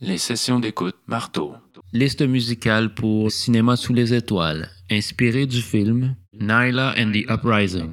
Les sessions d'écoute Marteau. Liste musicale pour Cinéma sous les étoiles, inspiré du film Nyla and the Uprising.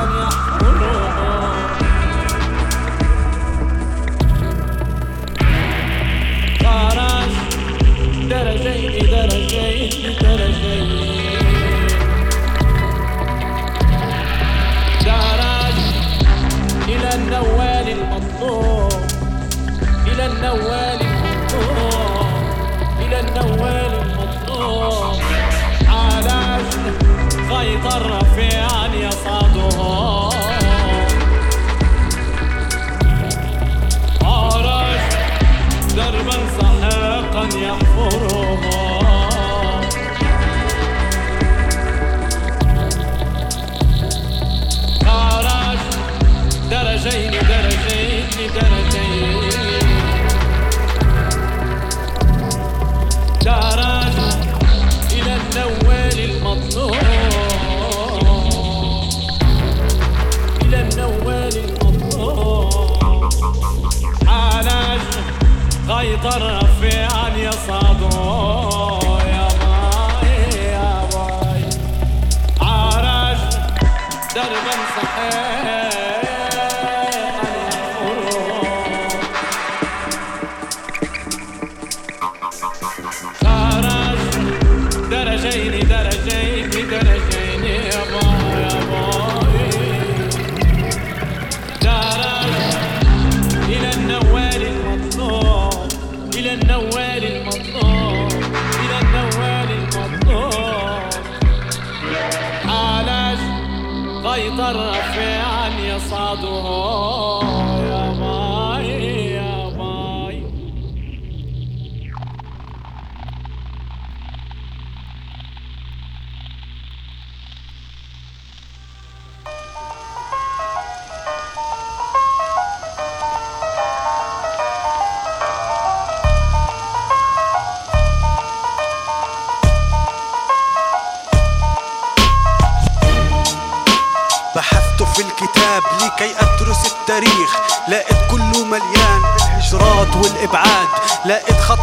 Sonia.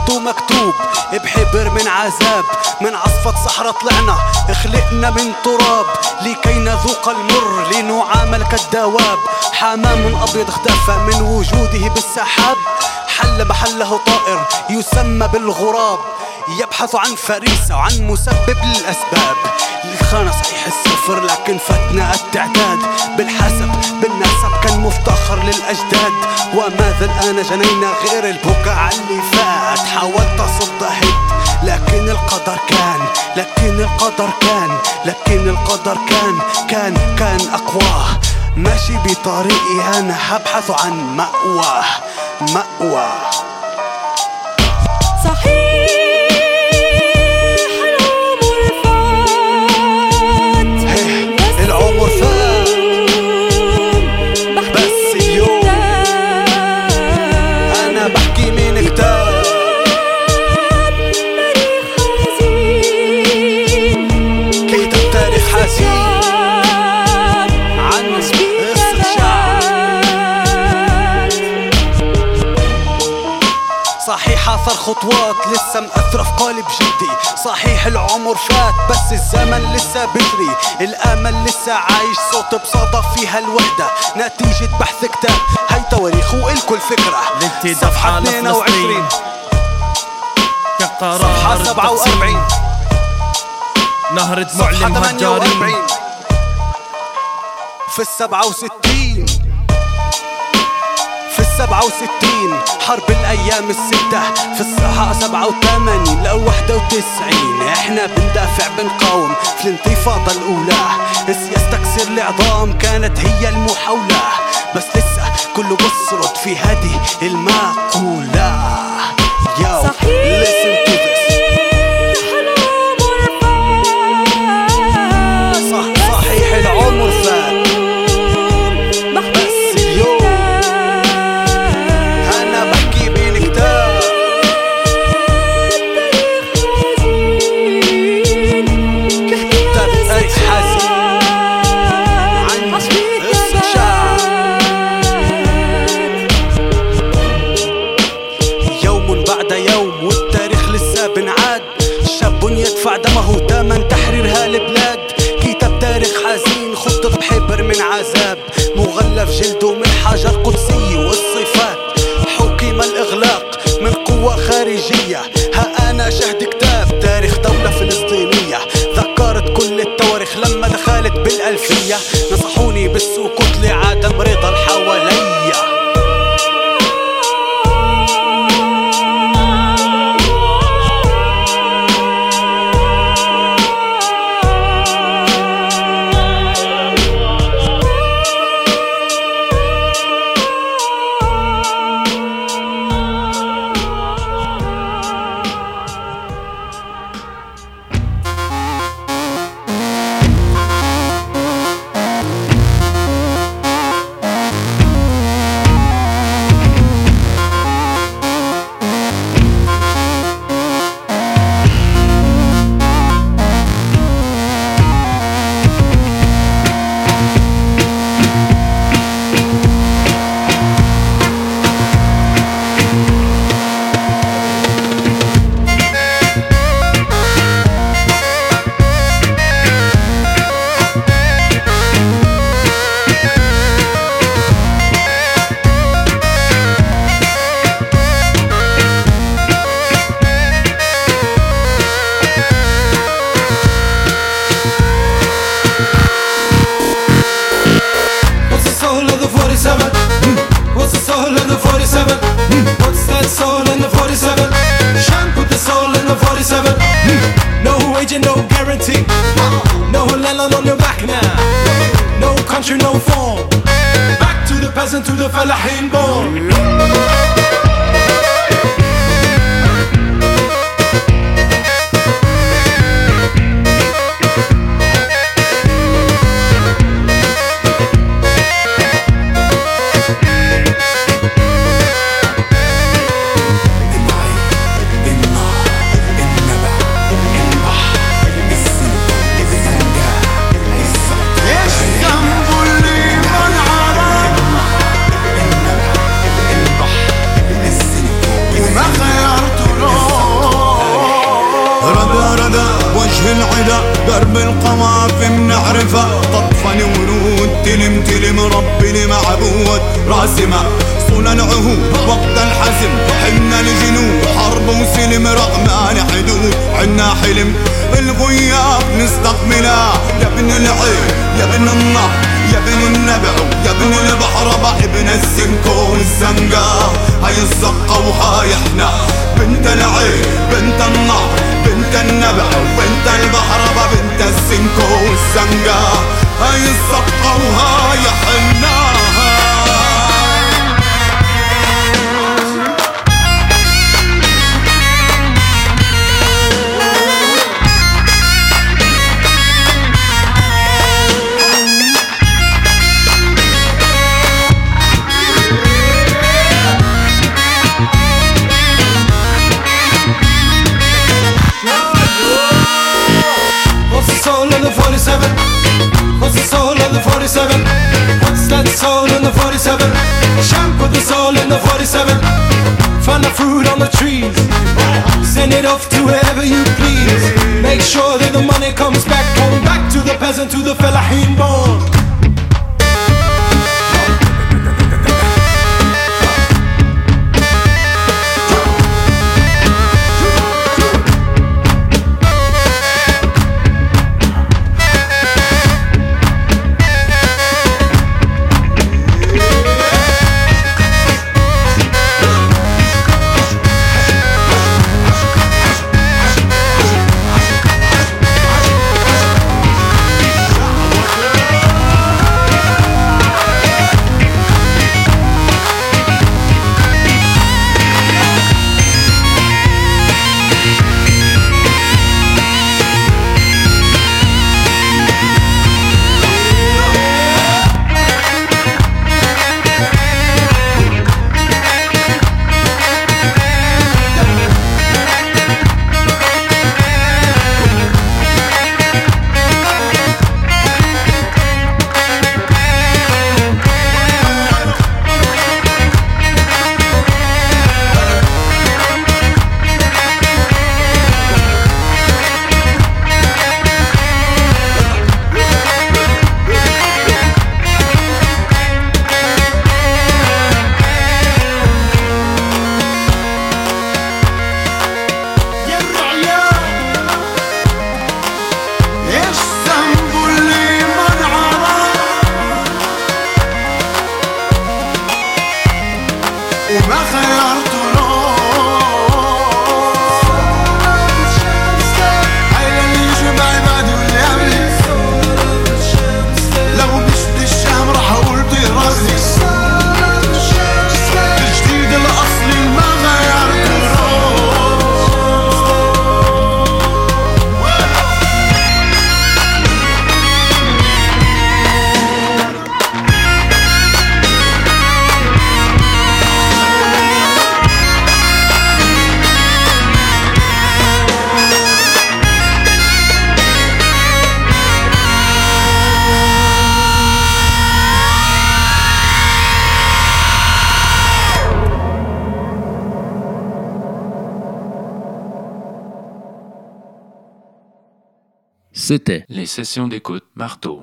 خطه مكتوب بحبر من عذاب من عصفة صحراء طلعنا خلقنا من تراب لكي نذوق المر لنعامل كالدواب. حمام أبيض اختفى من وجوده بالسحاب. حل محله طائر يسمى بالغراب. يبحث عن فريسة وعن مسبب للأسباب. الخانة صحيح الصفر لكن فتنا التعداد. بالحسب بالنسب كان مفتخر للأجداد. وماذا الآن جنينا غير البكاء اللي فات حاولت أصد هد لكن القدر كان. لكن القدر كان لكن القدر كان كان كان أقواه ماشي بطريقي أنا هبحث عن مأواه مأواه صحيح. خطوات لسه مأثرة في قالب جدي. صحيح العمر فات بس الزمن لسه بجري الأمل لسه عايش صوت بصدى فيها الوحدة. نتيجة بحث كتاب هاي تواريخ والكل الفكرة صفحة على 22 كقرار صفحة 47 نهر دموع صفحة المهجرين 48 في السبعة وستين. في السبعة وستين حرب الأيام الستة في الساعة سبعة وثمانين لو واحدة وتسعين. إحنا بندافع بنقاوم في الانتفاضة الأولى. سياسة تكسير العظام كانت هي المحاولة. بس لسه كله بصرد في هذه المقولة. Yo, صحيح. مغلف جلده من حجر قدسية المعبود راسمة العهود وقت الحزم. حنا الجنود حرب وسلم رغم حدود عنا حلم. الغياب نستقبلها يا ابن العين يا ابن النهر يا ابن النبع يا ابن البحر ابن السنكو والزنقة هاي الزقة وهاي إحنا. بنت العين بنت النهر بنت النبع وبنت البحر بنت السنكو والزنقة هاي الزقة وهاي إحنا. To wherever you please. Make sure that the money comes back home, back to the peasant, to the fellahin born. C'était Les sessions d'écoute Marteau.